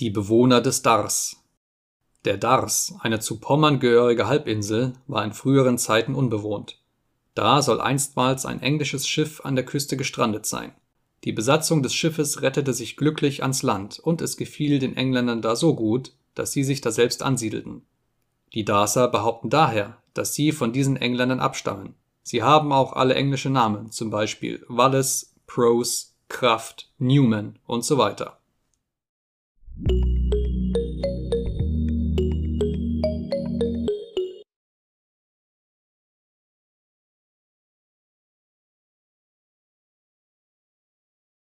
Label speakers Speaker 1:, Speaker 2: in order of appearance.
Speaker 1: Die Bewohner des Dars Der Dars, eine zu Pommern gehörige Halbinsel, war in früheren Zeiten unbewohnt. Da soll einstmals ein englisches Schiff an der Küste gestrandet sein. Die Besatzung des Schiffes rettete sich glücklich ans Land und es gefiel den Engländern da so gut, dass sie sich daselbst ansiedelten. Die Darser behaupten daher, dass sie von diesen Engländern abstammen. Sie haben auch alle englische Namen, zum Beispiel Wallace, Prose, Kraft, Newman und so weiter.